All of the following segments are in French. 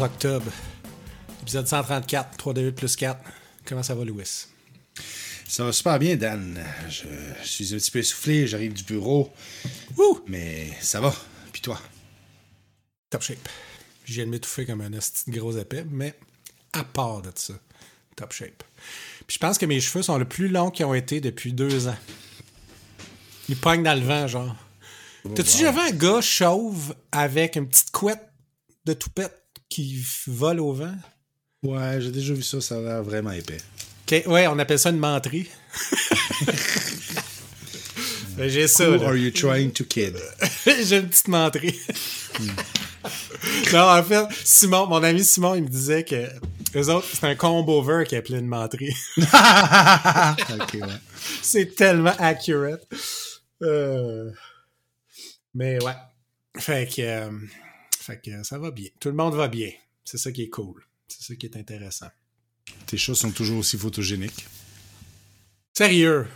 11 octobre. Épisode 134, 3D8 plus 4. Comment ça va, Louis? Ça va super bien, Dan. Je, suis un petit peu essoufflé, j'arrive du bureau. Ouh! Mais ça va. Puis toi? Top shape. Je viens de m'étouffer comme un petit gros épée, mais à part de ça, top shape. Puis je pense que mes cheveux sont le plus longs qu'ils ont été depuis deux ans. Ils pognent dans le vent, genre. Oh, T'as-tu déjà vu un gars chauve avec une petite couette de toupette? Qui vole au vent? Ouais, j'ai déjà vu ça, ça a l'air vraiment épais. Ouais, on appelle ça une menterie. Ben, J'ai ça. Who là. are you trying to kid? J'ai une petite menterie. non, en fait, Simon, mon ami Simon, il me disait que eux autres, c'est un combo-over qui appelait une menterie. ok, ouais. c'est tellement accurate. Euh, Mais ouais. Fait que, euh, fait que ça va bien. Tout le monde va bien. C'est ça qui est cool. C'est ça qui est intéressant. Tes chats sont toujours aussi photogéniques. Sérieux.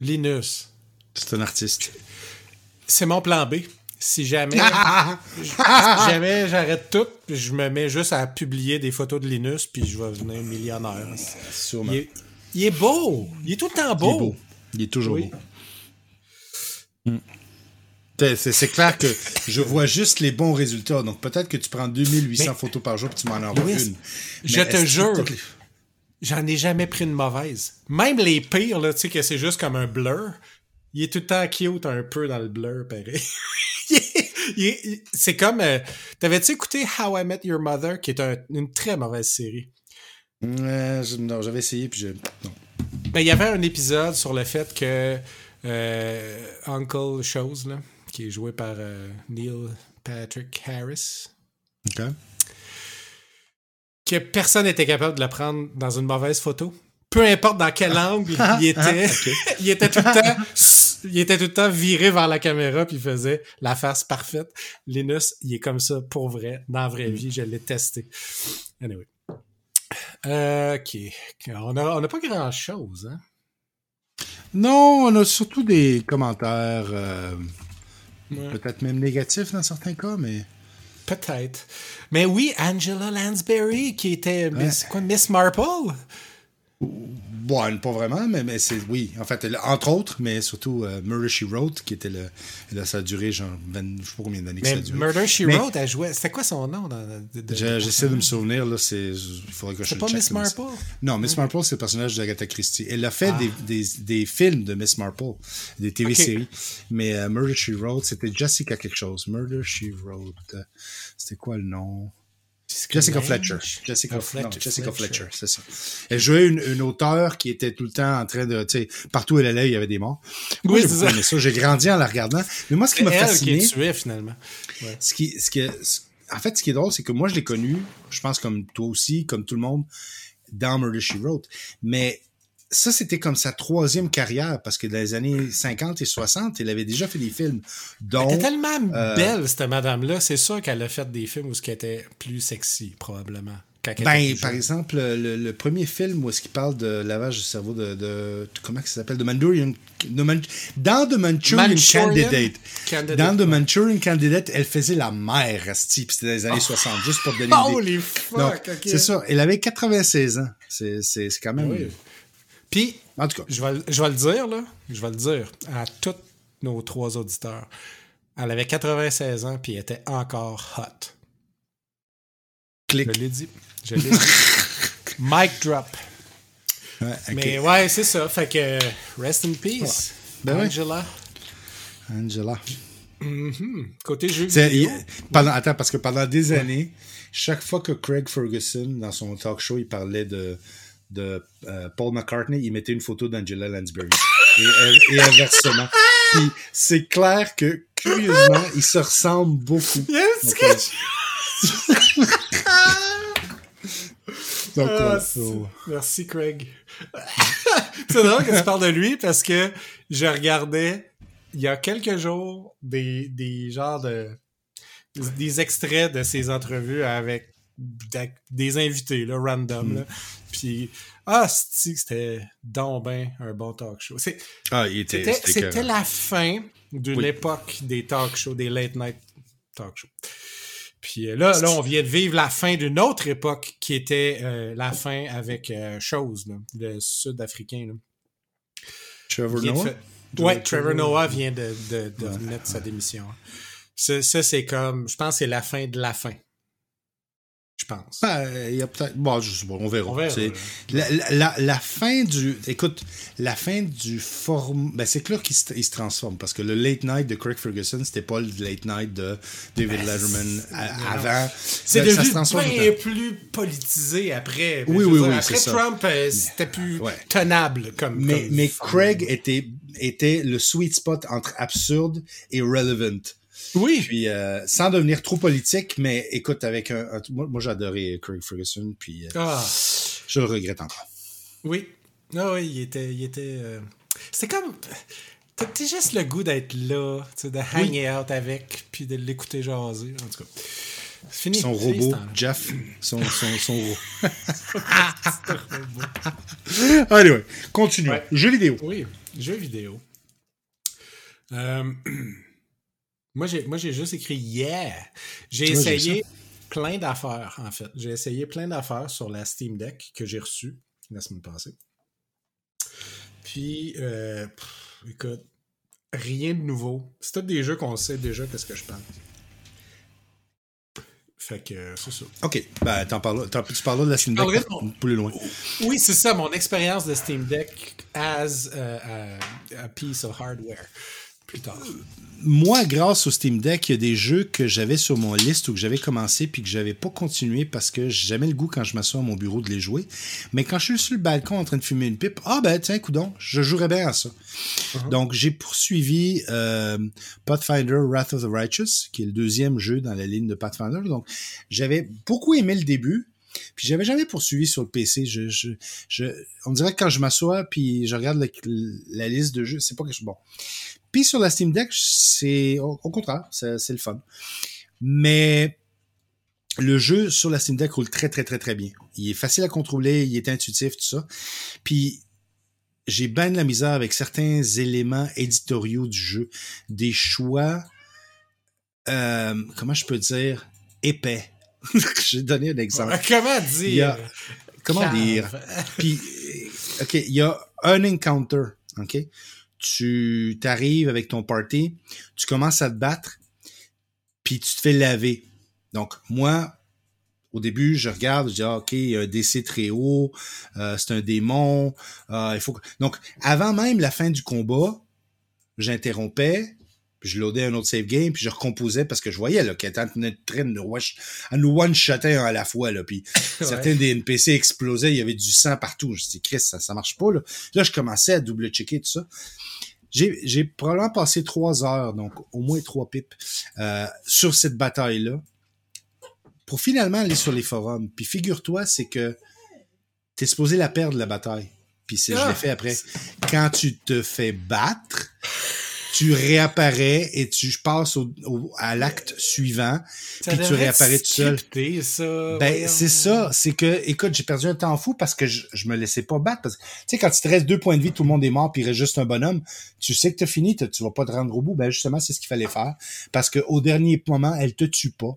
Linus. C'est un artiste. C'est mon plan B. Si jamais, si jamais j'arrête tout, je me mets juste à publier des photos de Linus, puis je vais devenir millionnaire. Sûrement. Il est, il est beau. Il est tout le temps beau. Il est beau. Il est toujours Oui. beau. C'est- clair que je vois juste les bons résultats. Donc peut-être que tu prends 2800 Mais- photos par jour puis tu m'en envoies une. je Mais te que jure. J'en ai jamais pris une mauvaise. Même les pires, là, tu sais, que c'est juste comme un blur, il est tout le temps cute un peu dans le blur, pareil. Il est- il est- il- c'est comme... euh, T'avais-tu écouté How I Met Your Mother, qui est un- une très mauvaise série? Je- non, j'avais essayé puis je. Non. Ben, il y avait un épisode sur le fait que euh, Uncle Chose, là, qui est joué par euh, Neil Patrick Harris, OK. que personne n'était capable de le prendre dans une mauvaise photo. Peu importe dans quel angle il était, il était tout le temps, il était tout le temps viré vers la caméra puis il faisait la face parfaite. Linus, il est comme ça pour vrai, dans la vraie vie, je l'ai testé. Anyway. Euh, ok. On a, on a pas grand chose, hein? Non, on a surtout des commentaires, euh, Ouais. peut-être même négatifs dans certains cas, mais. Peut-être. Mais oui, Angela Lansbury, qui était Miss, Ouais. quoi, Miss Marple? Bon, pas vraiment, mais, mais c'est. Oui, en fait, entre autres, mais surtout euh, Murder She Wrote, qui était le. Là, ça a duré genre 20, je sais pas combien d'années que ça a duré. Murder She Mais- Wrote, elle jouait. C'était quoi son nom? Dans, de- de- Je- J'essaie de me souvenir, là, c'est. Il faudrait que je C'est pas Miss Marple? Non, Miss Marple, c'est le personnage d'Agatha Christie. Elle a fait Ah. des, des, des films de Miss Marple, des TV-séries. Mais euh, Murder She Wrote, c'était Jessica quelque chose. Murder She Wrote. euh, c'était quoi le nom? Jessica Lange? Fletcher. Jessica, non, Fletcher- Jessica Fletcher. Fletcher, c'est ça. Elle jouait une, une auteure qui était tout le temps en train de, tu sais, partout où elle allait, il y avait des morts. Moi, Oui, j'ai ça. J'ai grandi en la regardant. Mais moi, ce qui m'a Elle fasciné, qui est tuée, finalement. Ouais. ce qui, ce qui, en fait, ce qui est drôle, c'est que moi, je l'ai connu, je pense comme toi aussi, comme tout le monde, dans Murder She Wrote. Mais ça, c'était comme sa troisième carrière, parce que dans les années 50 et 60, elle avait déjà fait des films. dont Elle était tellement euh, belle, cette madame-là. C'est sûr qu'elle a fait des films où ce qui était plus sexy, probablement. quand elle était Ben, par exemple, le, le premier film où est-ce qu'il parle de lavage de cerveau de, de comment ça s'appelle, de Manchurian, de Man- dans The Manchurian, Manchurian Candidate. Candidate, Dans The. Manchurian Candidate, elle faisait la mère, asti, puis c'était dans les années 60, juste pour te donner une idée. Holy fuck, Donc, ok. c'est ça. Elle avait 96 ans. C'est, c'est, c'est quand même. Oui. Puis, En tout cas, je vais, je vais le dire, là. Je vais le dire à tous nos trois auditeurs. Elle avait 96 ans, puis elle était encore hot. clic. Je l'ai dit. Je l'ai dit. Mic drop. Ouais. Mais ouais, c'est ça. Fait que, rest in peace. Ben ouais. Angela. Angela. Côté jeu vidéo. pendant, attends, parce que pendant des années, chaque fois que Craig Ferguson, dans son talk show, il parlait de, de euh, Paul McCartney, il mettait une photo d'Angela Lansbury. et, et inversement. Puis c'est clair que, curieusement, ils se ressemblent beaucoup. Yes, Donc, que- Donc, Ah, ouais, c'est- so- Merci, Craig. c'est drôle que tu parles de lui parce que je regardais il y a quelques jours des, des genres de. des extraits de ses entrevues avec des invités, là, random. Là. Puis, ah, c'était donc ben un bon talk show. Ah. C'était la fin d'une Oui. époque des talk shows, des late night talk shows. Puis euh, là, là, on vient de vivre la fin d'une autre époque qui était euh, la fin avec euh, Chose, là, le Sud-Africain. Trevor de Noah? Ouais, Trevor Noah vient de, de, de remettre sa démission. Ça, ça, c'est comme, je pense que c'est la fin de la fin. Je pense. Ben, il y a peut-être. Bon, je on verra. On. La, la- la- la fin du. Écoute, la fin du form. Ben, c'est clair qu'il se, transforme parce que le late night de Craig Ferguson, c'était pas le late night de David Letterman à- avant. C'est Ben, ça se devenu bien plus politisé après. Oui, oui, dire, oui, Après. Trump, euh, c'était plus Ouais. tenable comme. Mais, comme mais forme. Craig était, était le sweet spot entre absurde et relevant. Oui. Puis, euh, sans devenir trop politique, mais écoute, avec un. un- moi, adoré Craig Ferguson, puis euh, Ah, je le regrette encore. oui. Ah oui, il était. Il était euh, C'était comme. T'as juste le goût d'être là, de hang out avec, puis de l'écouter jaser. En tout cas. C'est fini. Son robot. Jeff, son, son, son C'est robot. Anyway, continuons. Ouais. Jeux vidéo. Oui, jeux vidéo. Euh, moi, j'ai, moi, j'ai juste écrit yeah. J'ai essayé plein d'affaires, en fait. J'ai essayé plein d'affaires sur la Steam Deck que j'ai reçue la semaine passée. Puis, euh, pff, écoute, rien de nouveau. C'est tous des jeux qu'on sait déjà qu'est-ce que je pense. Fait que euh, c'est ça. OK, ben, t'en parles, t'en- tu parles de la Steam Deck de mon- plus loin. Oui, c'est ça, mon expérience de Steam Deck as euh, a, a piece of hardware. Plus tard. Moi, grâce au Steam Deck, il y a des jeux que j'avais sur mon liste ou que j'avais commencé puis que j'avais pas continué parce que j'ai jamais le goût quand je m'assois à mon bureau de les jouer. Mais quand je suis sur le balcon en train de fumer une pipe, ah ben tiens, coudon, je jouerais bien à ça. Donc j'ai poursuivi euh, Pathfinder Wrath of the Righteous, qui est le deuxième jeu dans la ligne de Pathfinder. Donc j'avais beaucoup aimé le début. Puis j'avais jamais poursuivi sur le PC. On dirait que quand je m'assois puis je regarde la liste de jeux, c'est pas quelque chose bon. Puis sur la Steam Deck, c'est au, contraire, c'est c'est le fun. Mais le jeu sur la Steam Deck roule très très très très bien. Il est facile à contrôler, il est intuitif, tout ça. Puis j'ai bien de la misère avec certains éléments éditoriaux du jeu, des choix, euh, comment je peux dire, épais. je vais donner un exemple. Comment a- dire? comment Cave. dire? Puis, OK, il y a un encounter, OK? Tu t'arrives avec ton party, tu commences à te battre, puis tu te fais laver. Donc, moi, au début, je regarde, je dis, ah, OK, il y a un DC très haut, euh, c'est un démon, euh, il faut que... Donc, avant même la fin du combat, j'interrompais, puis je loadais un autre save game, puis je recomposais parce que je voyais là, qu'elle était en train de nous one-shotter à la fois, là, puis certains des NPC explosaient, il y avait du sang partout. Je dis, Chris, ça, ça marche pas, là. Là, je commençais à double-checker tout ça. J'ai, j'ai probablement passé trois heures, donc au moins trois pipes, euh, sur cette bataille-là, pour finalement aller sur les forums. Puis figure-toi, c'est que t'es supposé la perdre, la bataille. Puis c'est, je Ah! l'ai fait après. Quand tu te fais battre, tu réapparais et tu passes au, au- à l'acte suivant, puis tu réapparais tout seul. ça. Ben, c'est ça. C'est que, écoute, j'ai perdu un temps fou parce que je, je me laissais pas battre. Parce que, tu sais, quand il te reste deux points de vie, tout le monde est mort, puis il reste juste un bonhomme, tu sais que t'as fini, tu vas pas te rendre au bout. Ben, justement, c'est ce qu'il fallait faire. Parce que au dernier moment, elle te tue pas.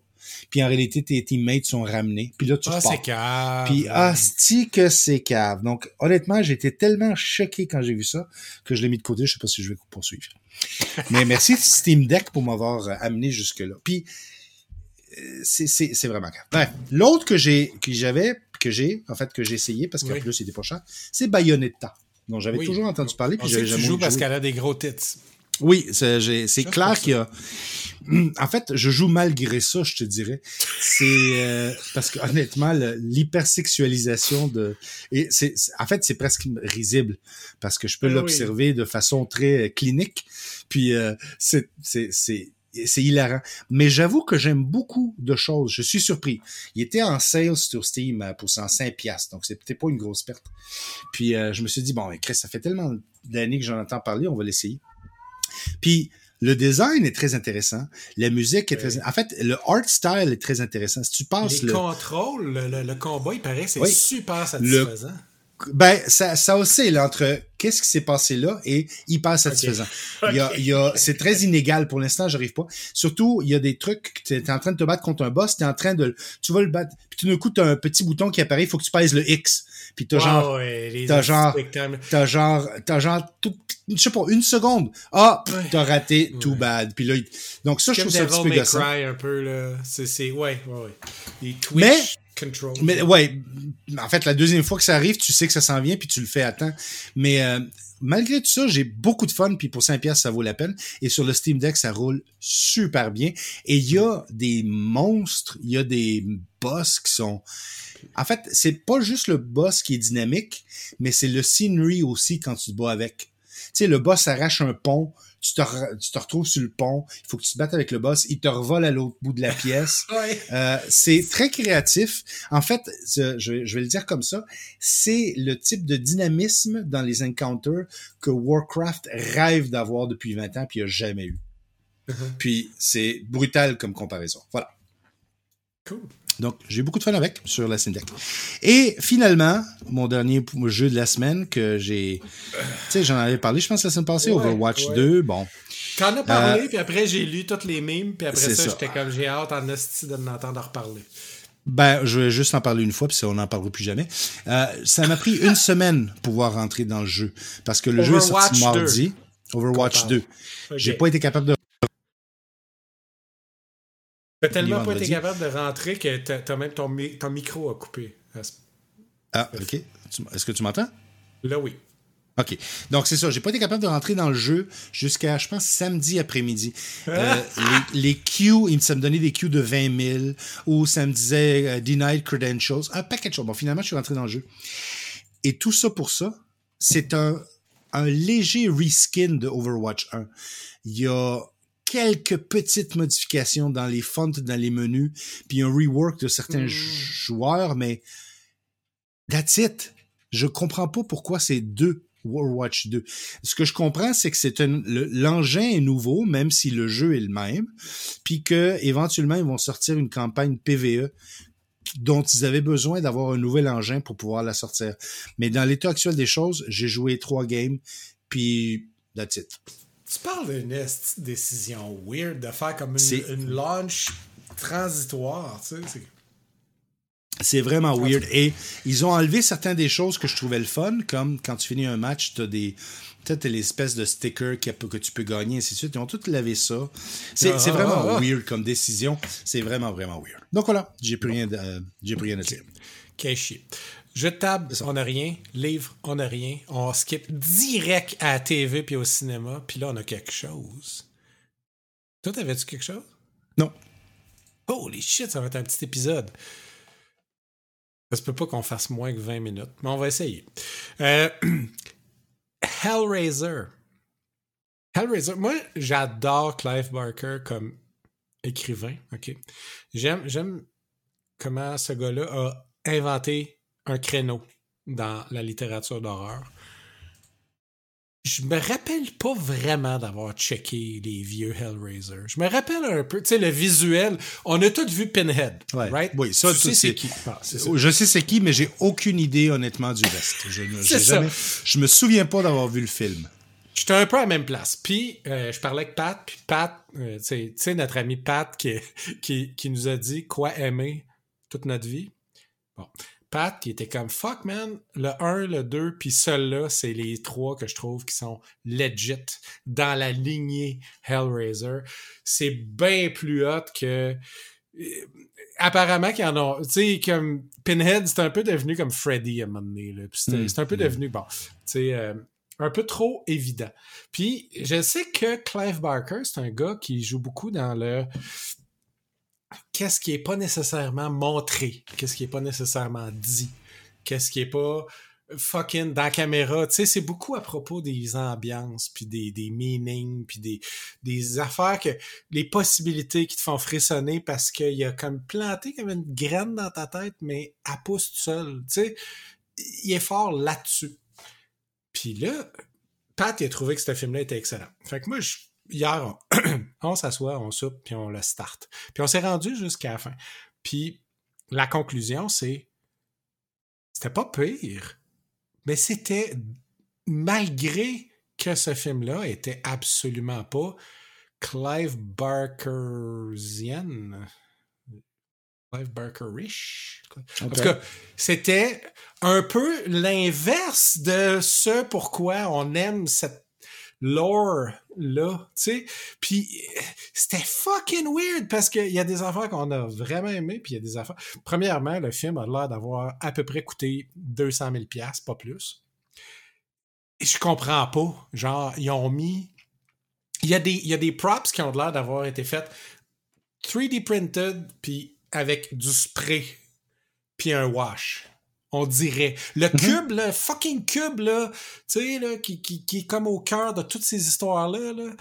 Puis en réalité, tes teammates sont ramenés. Puis là, tu Ah, c'est cave. Puis asti que c'est cave. Donc, honnêtement, j'ai été tellement choqué quand j'ai vu ça que je l'ai mis de côté. Je sais pas si je vais poursuivre. Mais merci Steam Deck pour m'avoir euh, amené jusque-là. Puis, euh, c'est, c'est, c'est vraiment grave. Bref, l'autre que j'ai, que j'avais, que j'ai, en fait, que j'ai essayé, parce qu'en Oui. plus, il était pas cher, c'est Bayonetta. dont j'avais Oui. toujours entendu parler, On puis sait j'avais que tu jamais joues joué. parce qu'elle a des gros tits. Oui, c'est, j'ai- c'est Juste clair qu'il y a. En fait, je joue malgré ça, je te dirais. C'est euh, parce que honnêtement, l'hypersexualisation de et c'est en fait c'est presque risible parce que je peux oui. l'observer de façon très euh, clinique. Puis euh, c'est c'est c'est c'est hilarant. Mais j'avoue que j'aime beaucoup de choses. Je suis surpris. Il était en sale sur Steam euh, pour 105 pièces, donc c'est peut-être pas une grosse perte. Puis euh, je me suis dit bon, Chris, ça fait tellement d'années que j'en entends parler, on va l'essayer. Puis le design est très intéressant, la musique est très, en fait, le art style est très intéressant. Si tu passes Les le, contrôles, le, combat, il paraît que c'est super satisfaisant. Ben ça, ça oscille entre qu'est-ce qui s'est passé là est hyper satisfaisant. Il y a, il y a, c'est très inégal pour l'instant, j'arrive pas. Surtout, il y a des trucs, tu es en train de te battre contre un boss, tu es en train de, tu vas le battre, puis tout d'un coup, tu as un petit bouton qui apparaît, il faut que tu pèses le X. Puis t'as genre, t'as genre, t'as genre, t'as genre, tout, je sais pas, une seconde. Ah, t'as raté, too bad. Puis là, donc ça, je trouve ça un petit peu gossant. un peu, là. C'est, ouais, ouais, ouais. Les Twitch Mais, mais ouais, en fait, la deuxième fois que ça arrive, tu sais que ça s'en vient, puis tu le fais à temps. Mais euh, malgré tout ça, j'ai beaucoup de fun, puis pour 5 pièces ça vaut la peine. Et sur le Steam Deck, ça roule super bien. Et il y a des monstres, il y a des boss qui sont... En fait, c'est pas juste le boss qui est dynamique, mais c'est le scenery aussi quand tu te bats avec. Tu sais, le boss arrache un pont, tu te, re- tu te retrouves sur le pont, il faut que tu te battes avec le boss, il te revole à l'autre bout de la pièce. Ouais. Euh, c'est très créatif. En fait, je, vais- je vais le dire comme ça, c'est le type de dynamisme dans les encounters que Warcraft rêve d'avoir depuis 20 ans puis il a jamais eu. Mhm. Puis c'est brutal comme comparaison. Voilà. Cool. Donc, j'ai beaucoup de fun avec sur la Steam Deck. Et finalement, mon dernier jeu de la semaine que j'ai... Tu sais, j'en avais parlé, je pense, la semaine passée, Ouais, Overwatch ouais. 2. Bon, T'en as parlé, puis après, j'ai lu toutes les mimes, puis après Euh, ça, ça. j'étais comme, j'ai hâte en esti de m'entendre reparler. Ben, je vais juste en parler une fois, puis on n'en parlera plus jamais. Euh, ça m'a pris une semaine pour pouvoir rentrer dans le jeu. Parce que le jeu est sorti mardi. Overwatch Qu'on 2. parle. J'ai pas été capable de... T'as tellement pas été capable de rentrer que t'as t'as même ton, mi- ton micro a coupé. Ah, OK. Est-ce que tu m'entends? Là, oui. OK. Donc, c'est ça. J'ai pas été capable de rentrer dans le jeu jusqu'à, je pense, samedi après-midi. Euh, les, les queues, ça me donnait des queues de 20 000 ou ça me disait euh, denied credentials. Un paquet de choses. Bon, finalement, je suis rentré dans le jeu. Et tout ça pour ça, c'est un, un léger reskin de Overwatch 1. Il y a quelques petites modifications dans les fonts, dans les menus, puis un rework de certains Mm. joueurs, mais that's it. Je comprends pas pourquoi c'est deux Overwatch 2. Ce que je comprends, c'est que c'est l'engin est nouveau, même si le jeu est le même, puis que éventuellement ils vont sortir une campagne PVE dont ils avaient besoin d'avoir un nouvel engin pour pouvoir la sortir. Mais dans l'état actuel des choses, j'ai joué trois games, puis that's it. Tu parles d'une décision weird de faire comme C'est- une, une launch transitoire, tu sais. c'est- vraiment weird. Et ils ont enlevé certaines des choses que je trouvais le fun, comme quand tu finis un match, t'as des. T'as t'as l'espèce de sticker que tu peux gagner, ainsi de suite. Ils ont tout lavé ça. C'est Ah, ah, vraiment ah. weird comme décision. C'est vraiment, vraiment weird. Donc voilà, j'ai plus rien, de- euh, plus rien à dire. Quel. Jeu de table, on n'a rien. Livre, on n'a rien. On skip direct à la TV puis au cinéma. Puis là, on a quelque chose. Toi, t'avais-tu quelque chose? Non. Holy shit, ça va être un petit épisode. Ça se peut pas qu'on fasse moins que 20 minutes, mais on va essayer. Euh, Hellraiser. Hellraiser. Moi, j'adore Clive Barker comme écrivain. Ok? J'aime, j'aime comment ce gars-là a inventé un créneau dans la littérature d'horreur. Je me rappelle pas vraiment d'avoir checké les vieux Hellraiser. Je me rappelle un peu, tu sais, le visuel. On a tous vu Pinhead, Ouais. right? Oui, ça, tu sais c'est qui? Ah. Je sais c'est qui, mais j'ai aucune idée, honnêtement, du reste. Je, ne- jamais- je me souviens pas d'avoir vu le film. J'étais un peu à la même place. Puis, euh, je parlais avec Pat, puis Pat, euh, tu sais- tu sais, notre ami Pat qui, qui, qui nous a dit quoi aimer toute notre vie. Bon. Pat, qui était comme fuck man, le 1, le 2, puis celui-là, c'est les trois que je trouve qui sont legit dans la lignée Hellraiser. C'est bien plus hot que. euh, Apparemment qu'ils en ont. Tu sais, comme Pinhead, c'est un peu devenu comme Freddy à un moment donné. là. Puis c'était- Mm. C'est un peu Mm. devenu, bon, tu sais, euh, un peu trop évident. Puis je sais que Clive Barker, c'est un gars qui joue beaucoup dans le qu'est-ce qui est pas nécessairement montré, qu'est-ce qui est pas nécessairement dit, qu'est-ce qui est pas fucking dans la caméra? Tu sais, c'est beaucoup à propos des ambiances, puis des, des meanings, puis des, des affaires que les possibilités qui te font frissonner parce qu'il y a comme planté comme une graine dans ta tête, mais elle pousse tout seul. Tu sais, il est fort là-dessus. Puis là, Pat, il a trouvé que ce film-là était excellent. Fait que moi, je- hier, on, on s'assoit, on soupe, puis on le start. Puis on s'est rendu jusqu'à la fin. Puis la conclusion, c'est c'était pas pire, mais c'était malgré que ce film-là était absolument pas Clive Barkersian. Clive Barkerish. En tout cas, c'était un peu l'inverse de ce pourquoi on aime cette lore là, tu sais. Puis c'était fucking weird parce qu'il y a des affaires qu'on a vraiment aimé, puis il y a des affaires. Premièrement, le film a l'air d'avoir à peu près coûté 200 000 pièces, pas plus. Et je comprends pas. Genre, ils ont mis. Il y a des, il y a des props qui ont l'air d'avoir été faits 3D printed, puis avec du spray, puis un wash on dirait. Le mhm. cube, le fucking cube, là, tu sais, là, qui, qui, qui, est comme au cœur de toutes ces histoires-là, là.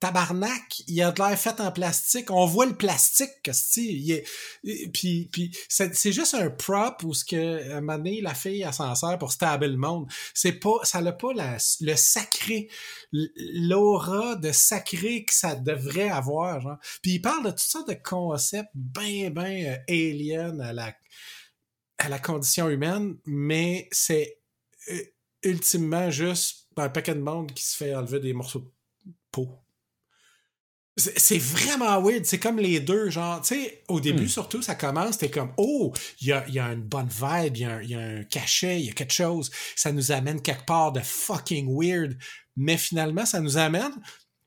Tabarnak, il a de l'air fait en plastique. On voit le plastique, il est... Puis, puis c'est juste un prop où ce que, à un moment donné, la fille, elle s'en sert pour stabber le monde. C'est pas, ça n'a pas la, le sacré, l'aura de sacré que ça devrait avoir, genre. Puis il parle de toutes sortes de concepts ben, ben euh, aliens à la à la condition humaine, mais c'est euh, ultimement juste un paquet de monde qui se fait enlever des morceaux de peau. C'est vraiment weird. C'est comme les deux, genre, tu sais, au début, hmm. surtout, ça commence, t'es comme, oh, il y a, y a, une bonne vibe, il y, y, a un cachet, il y a quelque chose. Ça nous amène quelque part de fucking weird. Mais finalement, ça nous amène.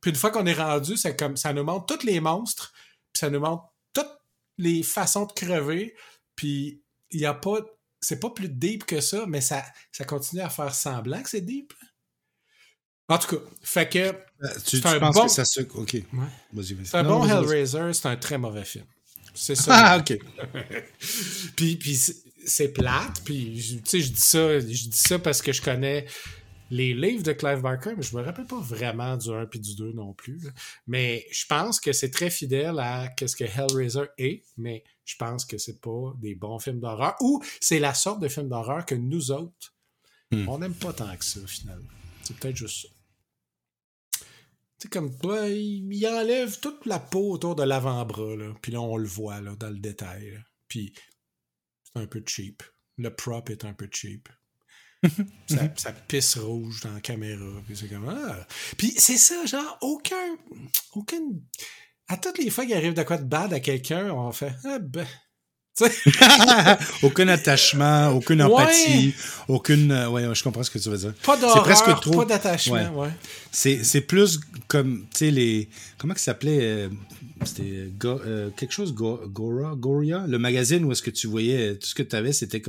Puis une fois qu'on est rendu, c'est comme, ça nous montre tous les monstres, puis ça nous montre toutes les façons de crever, puis il y a pas. C'est pas plus deep que ça, mais ça, ça continue à faire semblant que c'est deep. En tout cas, fait que. Euh, tu, un bon... que ça se. Ok. C'est un bon Hellraiser, c'est un très mauvais film. C'est ça. Ah, ok. puis, puis c'est plate, puis tu sais, je dis ça, je dis ça parce que je connais les livres de Clive Barker, mais je me rappelle pas vraiment du 1 puis du 2 non plus. Mais je pense que c'est très fidèle à ce que Hellraiser est, mais je pense que c'est pas des bons films d'horreur ou c'est la sorte de film d'horreur que nous autres, hmm. on n'aime pas tant que ça finalement. C'est peut-être juste ça. C'est comme toi, il, enlève toute la peau autour de l'avant-bras, là, puis là on le voit là, dans le détail. Puis c'est un peu cheap. Le prop est un peu cheap. Ça, pisse rouge dans la caméra. Puis c'est comme ah. Puis c'est ça, genre, aucun. Aucun. À toutes les fois qu'il arrive de quoi de bad à quelqu'un, on fait Ah ben. aucun attachement, aucune empathie, aucune. Euh, ouais, je comprends ce que tu veux dire. Pas d'horreur, presque trop... pas d'attachement, ouais. C'est plus comme, tu sais, les. Comment ça s'appelait euh, C'était euh, quelque chose, Gora, Goria, le magazine où est-ce que tu voyais tout ce que tu avais, c'était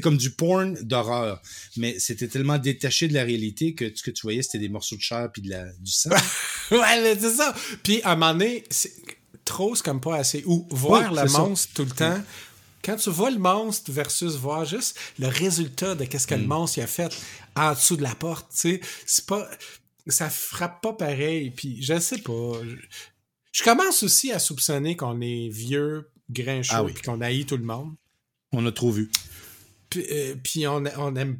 comme du porn d'horreur. Mais c'était tellement détaché de la réalité que ce que tu voyais, c'était des morceaux de chair puis de la, du sang. ouais, c'est ça. Puis à un moment donné, trop, c'est comme pas assez. Ou voir le monstre tout le temps. Quand tu vois le monstre versus voir juste le résultat de qu'est-ce que le mm. monstre a fait en dessous de la porte, tu sais, c'est pas. Ça frappe pas pareil. Puis je sais pas. Je, commence aussi à soupçonner qu'on est vieux, grincheux, ah puis qu'on haït tout le monde. On a trop vu. Puis, euh, puis on, on aime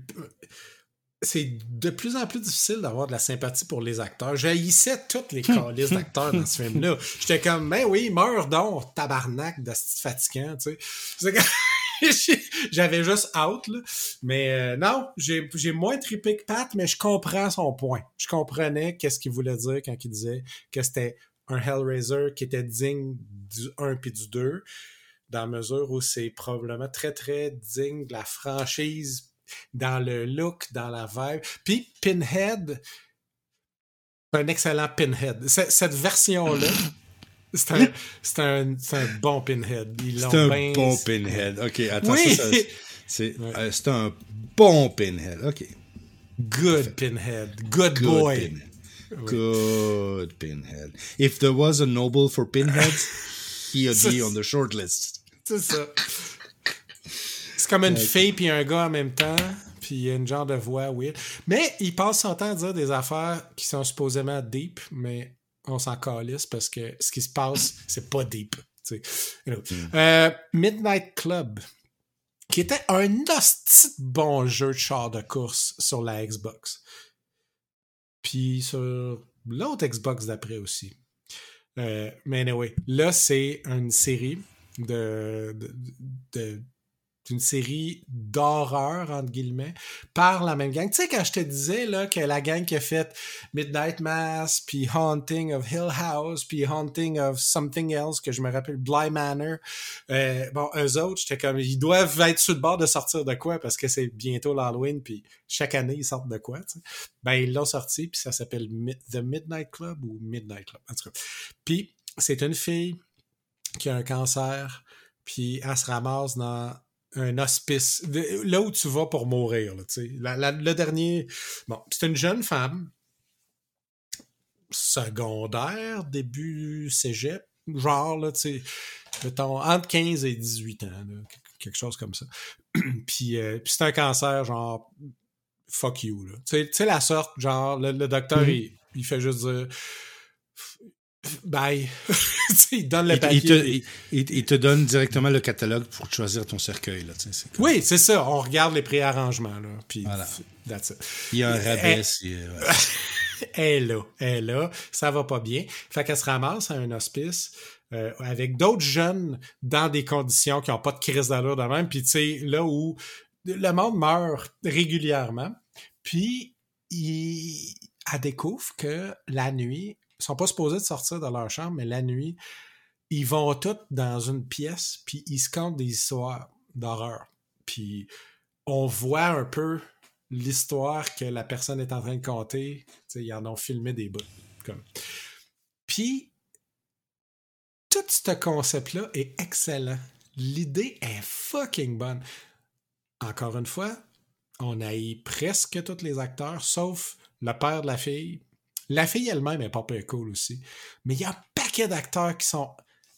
c'est de plus en plus difficile d'avoir de la sympathie pour les acteurs. J'haïssais toutes les calices d'acteurs dans ce film-là. J'étais comme, ben oui, meurs donc, tabarnak de fatigant, tu sais. J'avais juste out, là. Mais euh, non, j'ai moins trippé que Pat, mais je comprends son point. Je comprenais qu'est-ce qu'il voulait dire quand il disait que c'était un Hellraiser qui était digne du 1 puis du 2, dans la mesure où c'est probablement très, très digne de la franchise dans le look, dans la vibe. Puis Pinhead, un excellent Pinhead. cette version-là, c'est un, un, bon Pinhead. C'est un bon Pinhead. OK, attends, c'est euh, c'est un bon Pinhead. OK. Good Pinhead. Good, boy. Pinhead. Good Pinhead. If there was a noble for Pinheads, he would be on the short list. C'est ça. C'est comme une fille puis un gars en même temps, puis il y a une genre de voix weird. Mais il passe son temps à dire des affaires qui sont supposément deep, mais on s'en calisse parce que ce qui se passe, c'est pas deep. Hmm. Euh, Midnight Club, qui était un hostie bon jeu de char de course sur la Xbox. Puis sur l'autre Xbox d'après aussi. Euh, mais anyway, là, c'est une série de, de une série d'horreur, entre guillemets, par la même gang. Tu sais, quand je te disais là, que la gang qui a fait Midnight Mass, puis Haunting of Hill House, puis Haunting of Something Else, que je me rappelle, Bly Manor, euh, bon, eux autres, j'étais comme, ils doivent être sur le bord de sortir de quoi, parce que c'est bientôt l'Halloween, puis chaque année, ils sortent de quoi, tu sais. Ben, ils l'ont sorti, puis ça s'appelle The Midnight Club, ou Midnight Club, en tout cas. Puis, c'est une fille qui a un cancer, puis elle se ramasse dans un hospice, là où tu vas pour mourir. Là, la, la, le dernier, bon, c'est une jeune femme, secondaire, début cégep, genre, là, tu sais, mettons, entre 15 et 18 ans, là, quelque chose comme ça. puis, euh, puis c'est un cancer, genre, fuck you, là. Tu sais, la sorte, genre, le, le docteur, mm -hmm. il, il, fait juste dire Bye. il donne le papier. Il te, il, il te, donne directement le catalogue pour choisir ton cercueil. Là, comme... Oui, c'est ça. On regarde les préarrangements. Là, puis voilà. that's it. Il y a un rabais. Elle, elle est là. Elle est là. Ça va pas bien. Fait qu'elle se ramasse à un hospice. Euh, avec d'autres jeunes dans des conditions qui n'ont pas de crise d'allure de même. Puis, tu sais, là où le monde meurt régulièrement. Puis, il, elle découvre que la nuit, sont pas supposés de sortir de leur chambre, mais la nuit, ils vont tous dans une pièce, puis ils se content des histoires d'horreur. Puis on voit un peu l'histoire que la personne est en train de conter. Ils en ont filmé des bouts. Comme. Puis, tout ce concept-là est excellent. L'idée est fucking bonne. Encore une fois, on a eu presque tous les acteurs, sauf le père de la fille, la fille elle-même est pas peu cool aussi. Mais il y a un paquet d'acteurs qui sont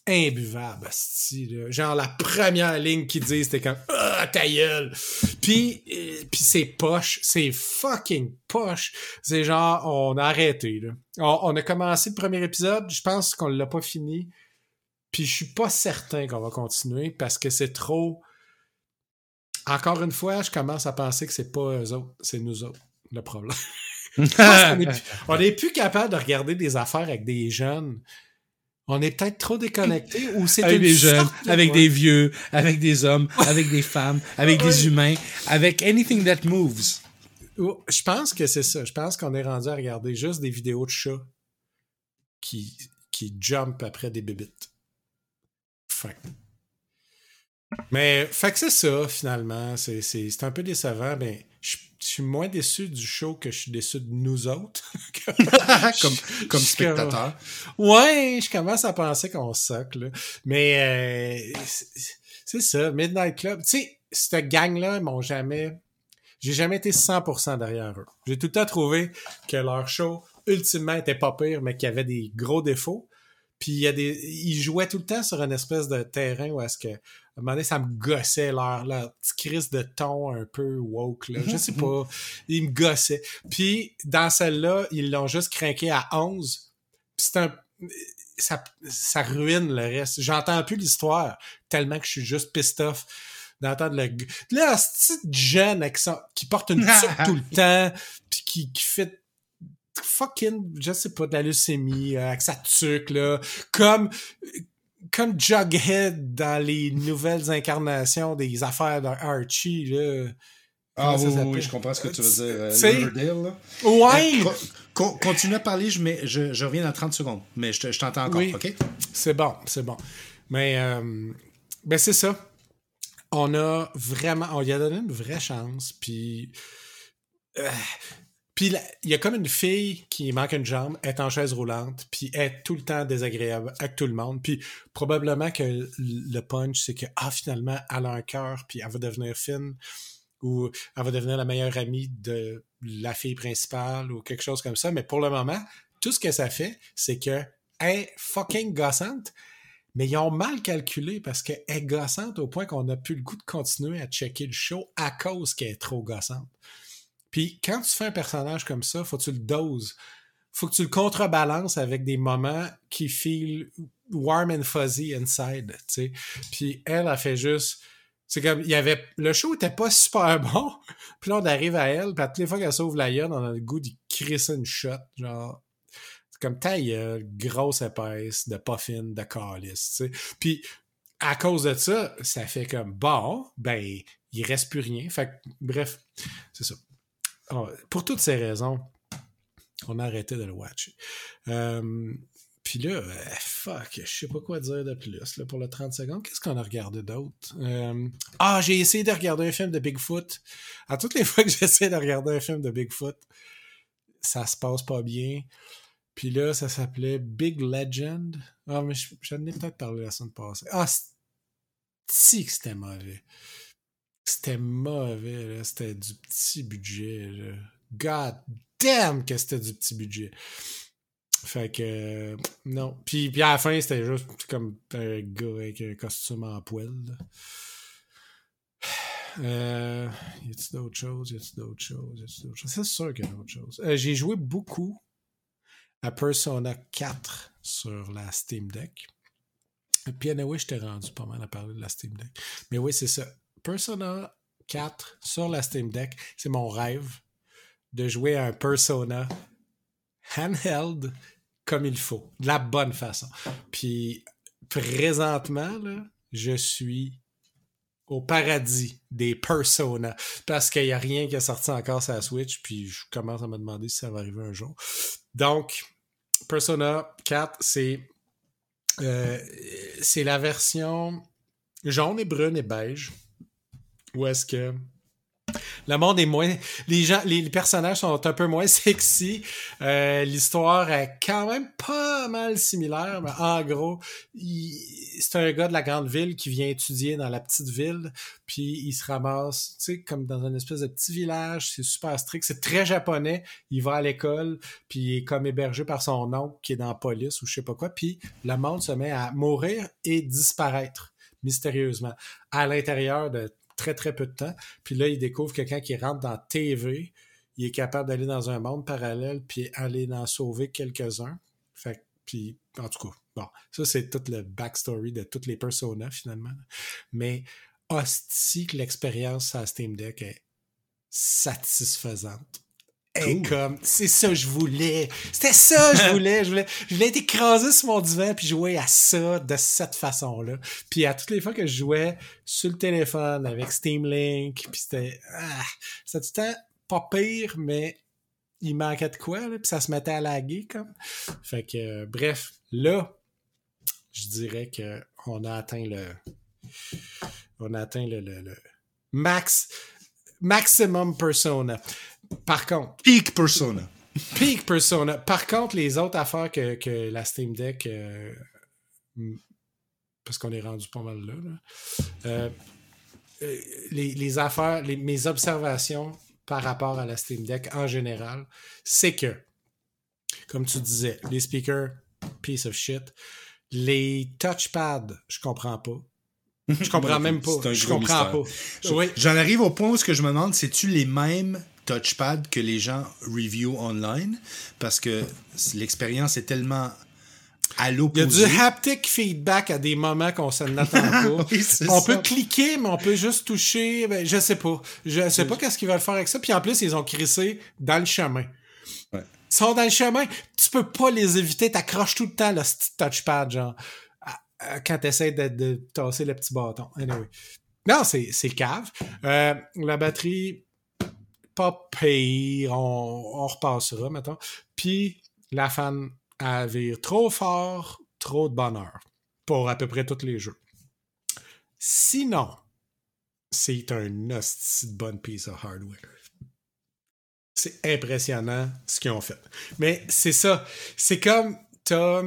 imbuvables, style. Genre la première ligne qu'ils disent, c'était comme Ah, ta gueule! Puis, euh, puis c'est poche, c'est fucking poche. C'est genre, on a arrêté. On, on, a commencé le premier épisode, je pense qu'on l'a pas fini. Puis je suis pas certain qu'on va continuer parce que c'est trop. Encore une fois, je commence à penser que c'est pas eux autres, c'est nous autres, le problème. on n'est plus, capable de regarder des affaires avec des jeunes. On est peut-être trop déconnecté ou c'est avec des jeunes, avec des vieux, avec des hommes, avec des femmes, avec des humains, avec anything that moves. Je pense que c'est ça. Je pense qu'on est rendu à regarder juste des vidéos de chats qui, qui jump après des bébites. Fait. Mais fait que c'est ça, finalement. C'est un peu décevant. Je, je, suis moins déçu du show que je suis déçu de nous autres. comme, comme spectateur. Ouais, je commence à penser qu'on là. Mais euh, c'est ça, Midnight Club. Tu sais, cette gang-là, ils m'ont jamais. J'ai jamais été 100% derrière eux. J'ai tout le temps trouvé que leur show, ultimement, était pas pire, mais qu'il y avait des gros défauts. Puis il y a des. Ils jouaient tout le temps sur une espèce de terrain où est-ce que. À un moment donné, ça me gossait leur, leur crise de ton un peu woke, là. Je sais pas. Ils me gossaient. Puis dans celle-là, ils l'ont juste craqué à 11. Puis c'est un. Ça, ça ruine le reste. J'entends plus l'histoire tellement que je suis juste pissed off d'entendre le là ce petit jeune avec son, qui porte une tuque tout le temps puis qui, qui fait fucking, je sais pas, de la leucémie, euh, avec sa tuque, là, comme, comme Jughead dans les nouvelles incarnations des affaires d'Archie, là. Ah oui, oui, je comprends ce que tu veux dire. Euh, Riverdale, là. Ouais! Euh, con, continue à parler, je, mets, je, je, reviens dans 30 secondes, mais je, je t'entends encore, oui. OK? C'est bon, c'est bon. Mais, euh, ben c'est ça. On a vraiment, on lui a donné une vraie chance, puis... Euh, puis il y a comme une fille qui manque une jambe, est en chaise roulante, puis est tout le temps désagréable avec tout le monde. Puis probablement que le punch, c'est que ah finalement elle a un cœur, puis elle va devenir fine, ou elle va devenir la meilleure amie de la fille principale ou quelque chose comme ça. Mais pour le moment, tout ce que ça fait, c'est que elle est fucking gossante. Mais ils ont mal calculé parce qu'elle est gossante au point qu'on a plus le goût de continuer à checker le show à cause qu'elle est trop gossante. Puis quand tu fais un personnage comme ça, faut que tu le doses. Faut que tu le contrebalances avec des moments qui feel warm and fuzzy inside, tu sais. Puis elle a fait juste c'est comme il y avait le show était pas super bon. Puis là on arrive à elle, puis à toutes les fois qu'elle sauve la gueule, on a le goût d'y crisser une shot, genre c'est comme taille grosse épaisse de puffin de calice, tu. Puis à cause de ça, ça fait comme bon, ben, il reste plus rien. Fait bref, c'est ça. Pour toutes ces raisons, on a arrêté de le watcher. Euh, puis là, euh, fuck, je sais pas quoi dire de plus pour le 30 secondes. Qu'est-ce qu'on a regardé d'autre? Euh, ah, j'ai essayé de regarder un film de Bigfoot. À toutes les fois que j'essaie de regarder un film de Bigfoot, ça se passe pas bien. Puis là, ça s'appelait Big Legend. Ah, mais j'en ai peut-être parlé la semaine passée. Ah, si que c'était mauvais? C'était mauvais. C'était du petit budget, là. God damn que c'était du petit budget. Fait que, non. Puis, puis à la fin, c'était juste comme un gars avec un costume en poil. Euh, y a-t-il d'autres choses? Y a-t-il d'autres choses? Y a-t-il d'autres choses? C'est sûr qu'il y a d'autres choses. Euh, j'ai joué beaucoup à Persona 4 sur la Steam Deck. Puis anyway, je t'ai rendu pas mal à parler de la Steam Deck. Mais oui, c'est ça. Persona 4 sur la Steam Deck, c'est mon rêve de jouer à un Persona handheld comme il faut, de la bonne façon. Puis présentement, là, je suis au paradis des Persona parce qu'il n'y a rien qui est sorti encore sur la Switch, puis je commence à me demander si ça va arriver un jour. Donc, Persona 4, c'est euh, c'est la version jaune et brune et beige. Où est-ce que le monde est moins. Les gens, les personnages sont un peu moins sexy. Euh, l'histoire est quand même pas mal similaire, mais en gros, c'est un gars de la grande ville qui vient étudier dans la petite ville, puis il se ramasse, tu sais, comme dans un espèce de petit village. C'est super strict, c'est très japonais. Il va à l'école, puis il est comme hébergé par son oncle qui est dans la police ou je sais pas quoi. Puis le monde se met à mourir et disparaître mystérieusement à l'intérieur de très, très peu de temps. Puis là, il découvre quelqu'un qui rentre dans TV, il est capable d'aller dans un monde parallèle puis aller en sauver quelques-uns. Fait puis, en tout cas, bon, ça, c'est tout le backstory de toutes les personas, finalement. Mais, hostie que l'expérience à Steam Deck est satisfaisante. Et comme, c'est ça que je voulais. C'était ça que je voulais. Je voulais, je voulais être écrasé sur mon divan puis jouer à ça de cette façon-là. Puis à toutes les fois que je jouais sur le téléphone avec Steam Link, puis c'était, ah, c'était tout le temps pas pire, mais il manquait de quoi, là, puis ça se mettait à laguer, comme. Fait que, euh, bref, là, je dirais que on a atteint le, on a atteint le, le, le max, maximum persona. Par contre. Peak Persona. Peak Persona. Par contre, les autres affaires que, la Steam Deck. Euh, parce qu'on est rendu pas mal là. Euh, euh, les, affaires, mes observations par rapport à la Steam Deck en général, c'est que, comme tu disais, les speakers, piece of shit. Les touchpads, je comprends pas. Je comprends même pas. Je comprends pas. J'en arrive au point où ce que je me demande, c'est-tu les mêmes touchpad que les gens review online parce que l'expérience est tellement à l'opposé. Il y a du haptic feedback à des moments qu'on s'en attend pas. on peut cliquer, mais on peut juste toucher. Ben, je sais pas. Je sais pas qu'est-ce qu'ils veulent faire avec ça. Puis en plus, ils ont crissé dans le chemin. Ils sont dans le chemin. Tu peux pas les éviter. T'accroches tout le temps le touchpad, genre, quand t'essaies de, de tasser le petit bâton. Anyway. Non, c'est cave. Euh, la batterie, pas pire, on, on repassera, mettons. Puis la fan à vire trop fort, trop de bonheur pour à peu près tous les jeux. Sinon, c'est un hostie de bonne piece of hardware. C'est impressionnant ce qu'ils ont fait. Mais c'est ça. C'est comme t'as.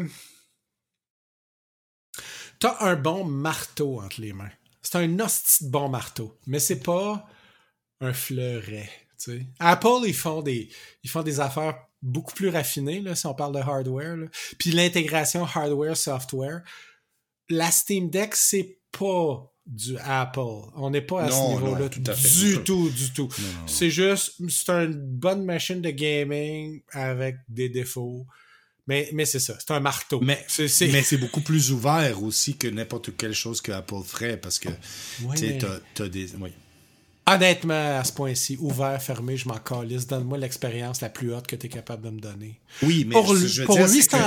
T'as un bon marteau entre les mains. C'est un hostie bon marteau. Mais c'est pas un fleuret. Apple, ils font des, ils font des affaires beaucoup plus raffinées, là, si on parle de hardware. Puis l'intégration hardware-software. La Steam Deck, c'est pas du Apple. On n'est pas à ce niveau-là du tout, du tout. C'est juste, c'est une bonne machine de gaming avec des défauts. Mais, mais c'est ça, c'est un marteau. Mais c'est beaucoup plus ouvert aussi que n'importe quelle chose que Apple ferait parce que tu as, des. Oui. Honnêtement, à ce point-ci, ouvert, fermé, je m'en calisse. Donne-moi l'expérience la plus haute que tu es capable de me donner. Oui, mais pour, je, pour 800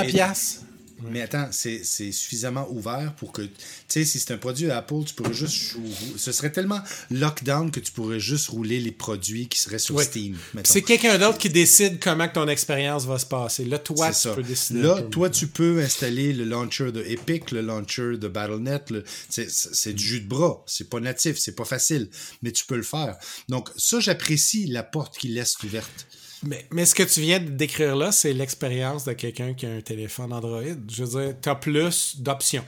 Mais attends, c'est suffisamment ouvert pour que, tu sais, si c'est un produit Apple, tu pourrais juste, ce serait tellement lockdown que tu pourrais juste rouler les produits qui seraient sur Steam. C'est quelqu'un d'autre qui décide comment ton expérience va se passer. Là, toi, tu peux décider. Là, toi, tu peux installer le launcher de Epic, le launcher de Battle.net. C'est du jus de bras. C'est pas natif, c'est pas facile, mais tu peux le faire. Donc, ça, j'apprécie la porte qui laisse ouverte. Mais, mais ce que tu viens de décrire là, c'est l'expérience de quelqu'un qui a un téléphone Android. Je veux dire, tu as plus d'options.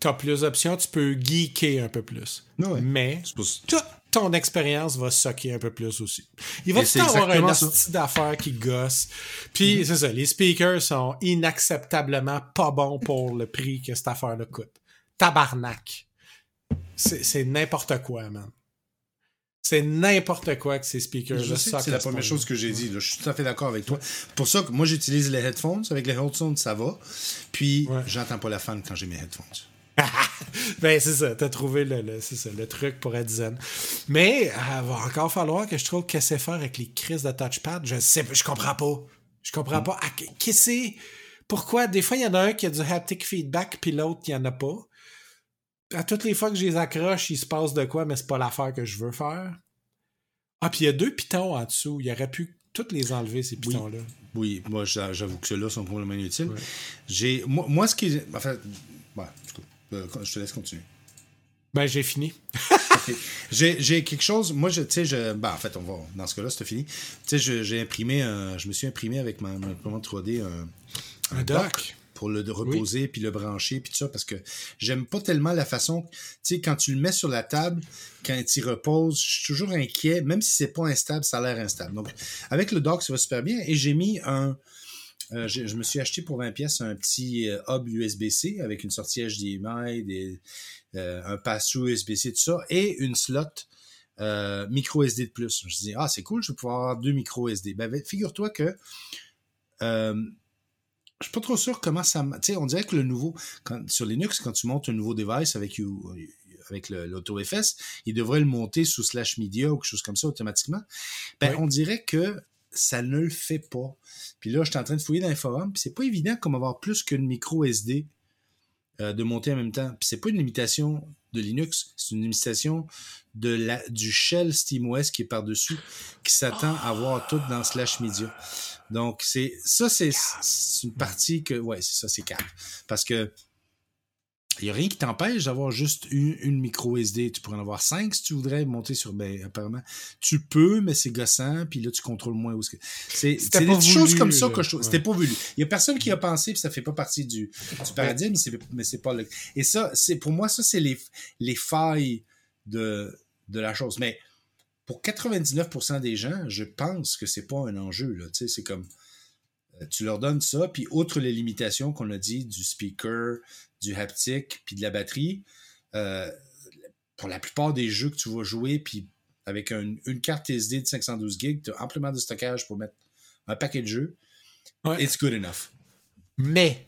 Tu as plus d'options, tu peux geeker un peu plus. Mais toute ton expérience va socker un peu plus aussi. Il va tout avoir un style d'affaires qui gosse. Puis, mm-hmm. c'est ça, les speakers sont inacceptablement pas bons pour le prix que cette affaire-là coûte. Tabarnak. C'est n'importe quoi, man. C'est n'importe quoi que ces speakers Je sais que c'est la première chose que j'ai dit. Je suis tout à fait d'accord avec toi. Pour ça que moi, j'utilise les headphones. Avec les headphones, ça va. Puis, j'entends pas la fan quand j'ai mes headphones. ben, c'est ça. T'as trouvé le, le truc pour être zen. Mais, il va encore falloir que je trouve qu'est-ce faire avec les crises de touchpad. Je sais je comprends pas. Je comprends mm. pas. Qu'est-ce c'est... Pourquoi? Des fois, il y en a un qui a du haptic feedback, puis l'autre, il y en a pas à toutes les fois que je les accroche, il se passe de quoi, mais c'est pas l'affaire que je veux faire. Ah, puis il y a deux pitons en dessous. Il aurait pu toutes les enlever, ces pitons-là. Oui. moi j'avoue que ceux-là sont complètement inutiles. J'ai, moi, ce qui. Enfin, euh, je te laisse continuer. Ben, j'ai fini. j'ai, quelque chose. Moi, tu sais, je. Ben, en fait, on va. Dans ce cas-là, c'est fini. Tu sais, j'ai imprimé. je me suis imprimé avec ma, imprimante 3D un, un, doc? Pour le reposer, puis le brancher, puis tout ça, parce que j'aime pas tellement la façon, tu sais, quand tu le mets sur la table, quand il repose, je suis toujours inquiet, même si c'est pas instable, ça a l'air instable. Donc, avec le dock, ça va super bien, et j'ai mis un, euh, je, me suis acheté pour 20 pièces un petit euh, hub USB-C avec une sortie HDMI, des, euh, un pass-through USB-C, tout ça, et une slot micro SD de plus. Je me suis dit, ah, c'est cool, je vais pouvoir avoir deux micro SD. Ben, figure-toi que je suis pas trop sûr comment ça. Tu sais, on dirait que le nouveau. Quand, sur Linux, quand tu montes un nouveau device avec, avec l'AutoFS, il devrait le monter sous slash media ou quelque chose comme ça automatiquement. Ben, on dirait que ça ne le fait pas. Puis là, je suis en train de fouiller dans les forums, puis c'est pas évident comme avoir plus qu'une micro SD euh, de monter en même temps. Puis c'est pas une limitation de Linux, c'est une limitation de la, du shell SteamOS qui est par-dessus, qui s'attend à avoir tout dans slash media. Donc, c'est ça, c'est une partie que, ouais, c'est ça, c'est cap. Parce que il n'y a rien qui t'empêche d'avoir juste une, micro SD. Tu pourrais en avoir cinq si tu voudrais monter sur. Ben, apparemment, tu peux, mais c'est gossant, puis là, tu contrôles moins où c'est. C'est des choses comme ça que je C'était pas voulu. Il y a personne qui a pensé, puis ça fait pas partie du, du paradigme, mais c'est pas le. Et ça, c'est pour moi, ça, c'est les, les failles de, de la chose. Mais pour 99% des gens, je pense que c'est pas un enjeu. Là. Tu sais, c'est comme euh, tu leur donnes ça, puis outre les limitations qu'on a dit du speaker, du haptique, puis de la batterie, euh, pour la plupart des jeux que tu vas jouer, puis avec une carte SD de 512 GB, tu as amplement de stockage pour mettre un paquet de jeux. It's good enough. Mais,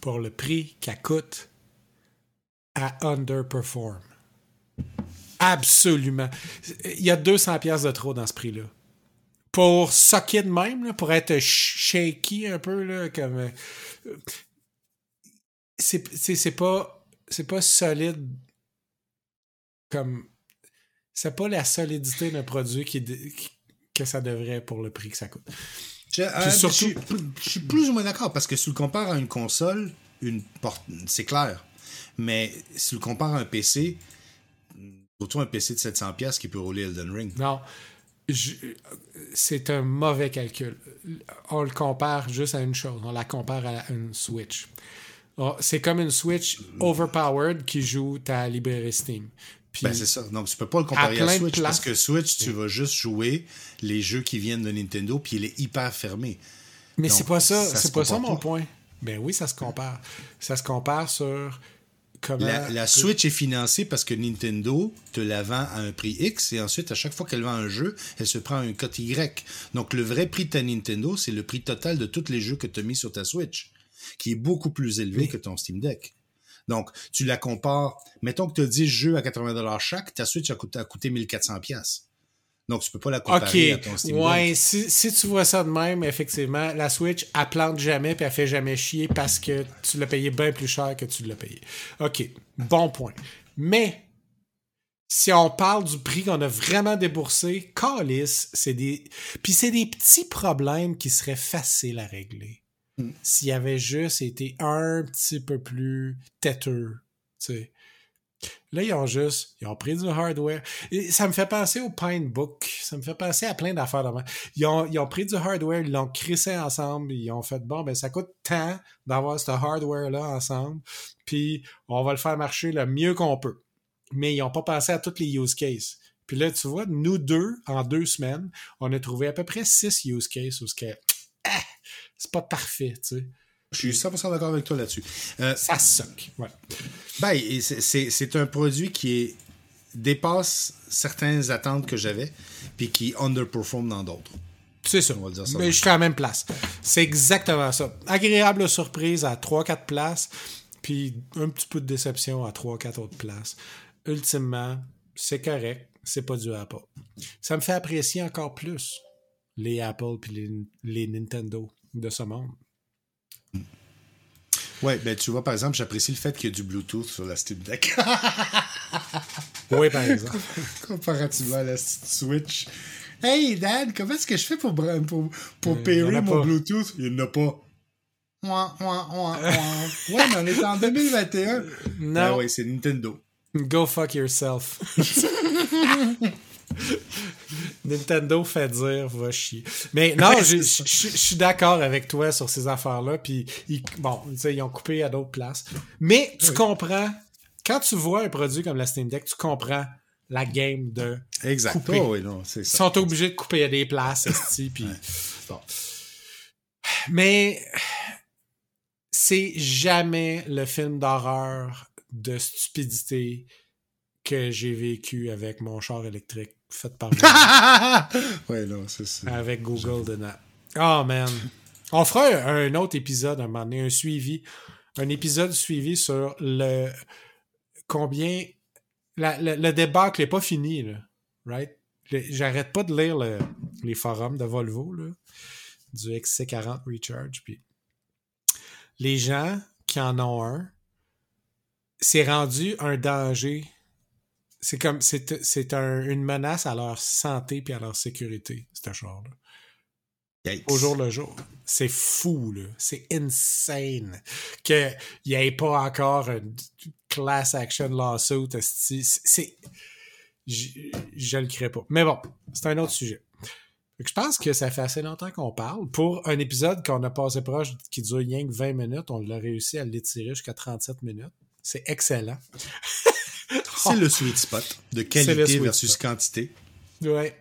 pour le prix qu'elle coûte, à underperform. Absolument. Il y a 200 pièces de trop dans ce prix-là. Pour socker de même, pour être shaky un peu, là, comme... C'est pas c'est pas solide comme c'est pas la solidité d'un produit qui, que ça devrait pour le prix que ça coûte. Je, euh, surtout... je, suis plus ou moins d'accord parce que si tu le compares à une console, une porte, c'est clair. Mais si tu le compares à un PC, surtout un PC de 700 pièces qui peut rouler Elden Ring. Non. C'est un mauvais calcul. On le compare juste à une chose. On la compare à une Switch. Oh, c'est comme une Switch overpowered qui joue ta librairie Steam. ben c'est ça. Donc, tu peux pas le comparer à, Switch parce que Switch, tu vas juste jouer les jeux qui viennent de Nintendo puis il est hyper fermé. Mais c'est pas ça, c'est pas ça mon point. Ben oui, ça se compare. Ça se compare sur comment. La, Switch est financée parce que Nintendo te la vend à un prix X et ensuite, à chaque fois qu'elle vend un jeu, elle se prend un cut Y. Donc, le vrai prix de ta Nintendo, c'est le prix total de tous les jeux que tu as mis sur ta Switch qui est beaucoup plus élevé que ton Steam Deck. Donc, tu la compares, mettons que tu as 10 jeux à 80$ chaque, ta Switch a coûté, a coûté 1400$. Donc, tu peux pas la comparer à ton Steam Deck. Ouais, si, si, tu vois ça de même, effectivement, la Switch, elle plante jamais puis elle fait jamais chier parce que tu l'as payé bien plus cher que tu l'as payé. OK, bon point. Mais, si on parle du prix qu'on a vraiment déboursé, Calis, c'est des... Puis c'est des petits problèmes qui seraient faciles à régler. Mm. S'il avait juste été un petit peu plus têteux, tu sais. Là, ils ont juste, ils ont pris du hardware. Ça me fait penser au Pinebook. Ça me fait penser à plein d'affaires de ils ont, ils ont pris du hardware, ils l'ont crissé ensemble, ils ont fait, bon, ben, ça coûte tant d'avoir ce hardware-là ensemble, puis on va le faire marcher le mieux qu'on peut. Mais ils n'ont pas pensé à tous les use cases. Puis là, tu vois, nous deux, en deux semaines, on a trouvé à peu près six use cases où ce que, ah, c'est pas parfait, tu sais. Je suis 100% d'accord avec toi là-dessus. Euh, ça suck. Ouais. Ben, c'est un produit qui est, dépasse certaines attentes que j'avais, puis qui underperform dans d'autres. C'est ça. On va dire ça. Mais je suis à la même place. C'est exactement ça. Agréable surprise à 3-4 places, puis un petit peu de déception à 3-4 autres places. Ultimement, c'est correct. C'est pas du Apple. Ça me fait apprécier encore plus les Apple puis les, les Nintendo de ce monde. Ouais, ben tu vois, par exemple, j'apprécie le fait qu'il y ait du Bluetooth sur la Steam Deck. oui, par exemple. Comparativement à la Switch. Hey, Dan, comment est-ce que je fais pour, pour, pour euh, pairer mon Bluetooth? Il n'y en a pas. ouais, mais on est en 2021. Non. Ben ouais, c'est Nintendo. Go fuck yourself. Nintendo fait dire, va chier. Mais non, je suis d'accord avec toi sur ces affaires-là. Puis, ils, bon, ils ont coupé à d'autres places. Mais tu comprends, quand tu vois un produit comme la Steam Deck, tu comprends la game de Exactement. Oh, oui, non, Ils sont obligés de couper à des places, puis bon. Mais c'est jamais le film d'horreur de stupidité que j'ai vécu avec mon char électrique fait par ouais, non, c'est ça. Avec Google dedans. Oh man. On fera un, autre épisode à un moment donné, un suivi. Un épisode suivi sur le combien. La, le débâcle n'est pas fini, là. Right? J'arrête pas de lire les forums de Volvo, là, du XC40 Recharge. Puis les gens qui en ont un, c'est rendu un danger c'est comme c'est, c'est un, une menace à leur santé puis à leur sécurité, ce char-là. Au jour le jour. C'est fou, là. C'est insane. Qu'il n'y ait pas encore une class action lawsuit. C'est. Je, je le crée pas. Mais bon, c'est un autre sujet. Je pense que ça fait assez longtemps qu'on parle. Pour un épisode qu'on a passé proche qui dure rien que 20 minutes, on l'a réussi à l'étirer jusqu'à 37 minutes. C'est excellent. C'est le sweet spot de qualité versus quantité. Ouais.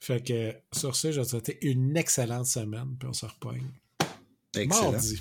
Fait que sur ce, je vais te souhaiter une excellente semaine, puis on se repogne. Excellent. Mardi.